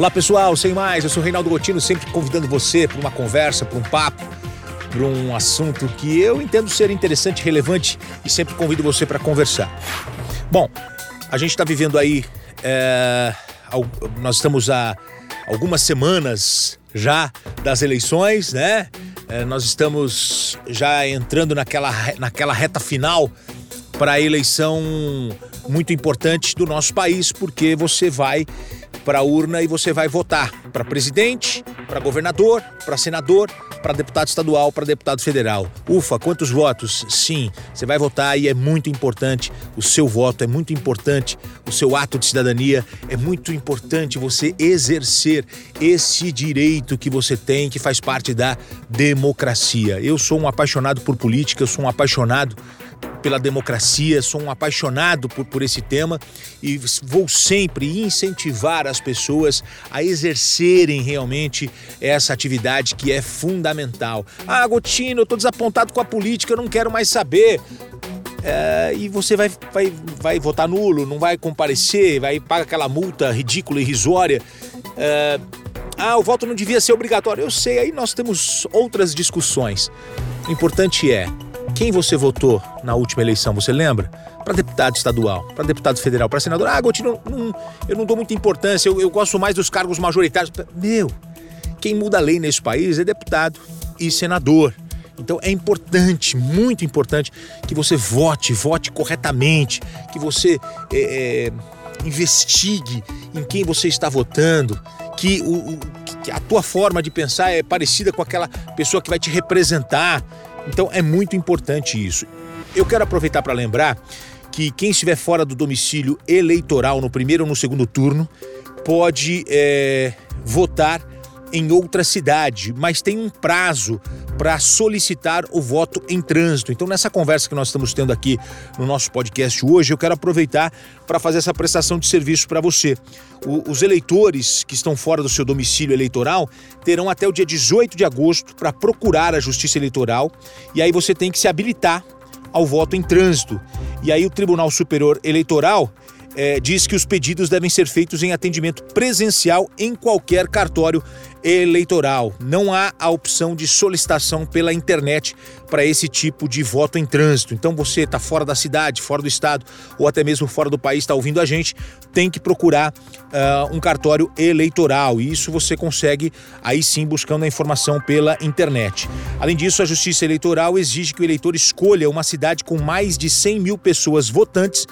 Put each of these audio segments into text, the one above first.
Olá pessoal, sem mais, eu sou Reinaldo Gotino, sempre convidando você para uma conversa, para um papo, para um assunto que eu entendo ser interessante, relevante e sempre convido você para conversar. Bom, a gente está vivendo aí, é, nós estamos há algumas semanas já das eleições, né? É, nós estamos já entrando naquela, naquela reta final para a eleição muito importante do nosso país, porque você vai para a urna e você vai votar para presidente, para governador, para senador, para deputado estadual, para deputado federal. Ufa, quantos votos? Sim, você vai votar e é muito importante o seu voto, é muito importante o seu ato de cidadania, é muito importante você exercer esse direito que você tem, que faz parte da democracia. Eu sou um apaixonado por política, eu sou um apaixonado pela democracia, sou um apaixonado por, por esse tema e vou sempre incentivar as pessoas a exercerem realmente essa atividade que é fundamental. Ah, Gotino, eu estou desapontado com a política, eu não quero mais saber. É, e você vai, vai, vai votar nulo, não vai comparecer, vai pagar aquela multa ridícula irrisória. É, ah, o voto não devia ser obrigatório. Eu sei, aí nós temos outras discussões. O importante é quem você votou na última eleição, você lembra? Para deputado estadual, para deputado federal, para senador. Ah, Gotino, não, eu não dou muita importância, eu, eu gosto mais dos cargos majoritários. Meu, quem muda a lei nesse país é deputado e senador. Então é importante, muito importante, que você vote, vote corretamente, que você é, é, investigue em quem você está votando, que, o, que a tua forma de pensar é parecida com aquela pessoa que vai te representar. Então é muito importante isso. Eu quero aproveitar para lembrar que quem estiver fora do domicílio eleitoral no primeiro ou no segundo turno pode é, votar em outra cidade, mas tem um prazo para solicitar o voto em trânsito. Então, nessa conversa que nós estamos tendo aqui no nosso podcast hoje, eu quero aproveitar para fazer essa prestação de serviço para você. O, os eleitores que estão fora do seu domicílio eleitoral terão até o dia 18 de agosto para procurar a Justiça Eleitoral e aí você tem que se habilitar ao voto em trânsito. E aí o Tribunal Superior Eleitoral é, diz que os pedidos devem ser feitos em atendimento presencial em qualquer cartório eleitoral. Não há a opção de solicitação pela internet para esse tipo de voto em trânsito. Então você está fora da cidade, fora do estado ou até mesmo fora do país, está ouvindo a gente, tem que procurar uh, um cartório eleitoral. E isso você consegue aí sim buscando a informação pela internet. Além disso, a Justiça Eleitoral exige que o eleitor escolha uma cidade com mais de 100 mil pessoas votantes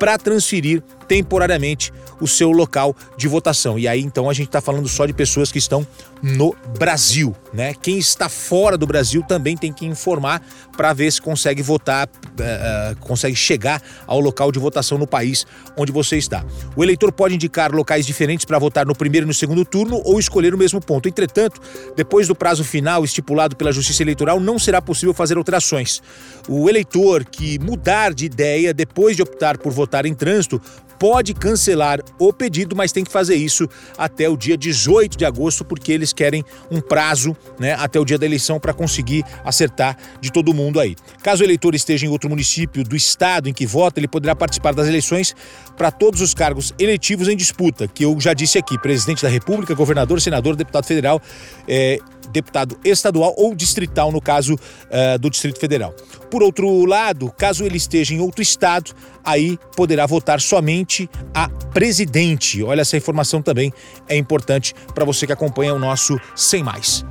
para transferir temporariamente o seu local de votação. E aí então a gente está falando só de pessoas que estão no Brasil, né? Quem está fora do Brasil também tem que informar para ver se consegue votar, uh, consegue chegar ao local de votação no país onde você está. O eleitor pode indicar locais diferentes para votar no primeiro e no segundo turno ou escolher o mesmo ponto. Entretanto, depois do prazo final estipulado pela Justiça Eleitoral, não será possível fazer alterações. O eleitor que mudar de ideia depois de optar por votar em trânsito pode cancelar o pedido, mas tem que fazer isso até o dia 18 de agosto, porque eles querem um prazo né, até o dia da eleição para conseguir acertar de todo mundo aí. Caso o eleitor esteja em outro município do estado em que vota, ele poderá participar das eleições para todos os cargos eletivos em disputa, que eu já disse aqui: presidente da República, governador, senador, deputado federal. É, deputado estadual ou distrital, no caso uh, do Distrito Federal. Por outro lado, caso ele esteja em outro estado, aí poderá votar somente a presidente. Olha, essa informação também é importante para você que acompanha o nosso Sem Mais.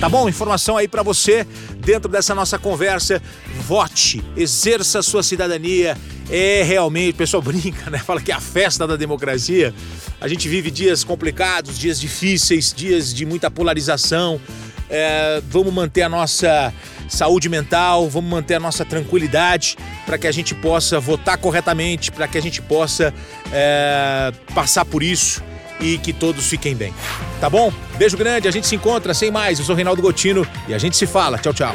Tá bom? Informação aí para você dentro dessa nossa conversa. Vote, exerça a sua cidadania. É realmente, o pessoal brinca, né? Fala que é a festa da democracia. A gente vive dias complicados, dias difíceis, dias de muita polarização. É, vamos manter a nossa saúde mental, vamos manter a nossa tranquilidade para que a gente possa votar corretamente, para que a gente possa é, passar por isso e que todos fiquem bem. Tá bom? Beijo grande, a gente se encontra sem mais. Eu sou Reinaldo Gotino e a gente se fala. Tchau, tchau.